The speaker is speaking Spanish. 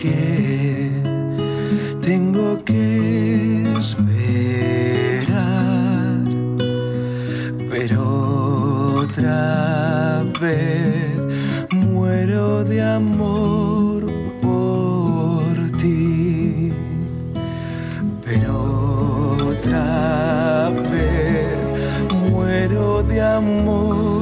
que, tengo que esperar, pero otra vez muero de amor por ti, pero otra vez muero de amor.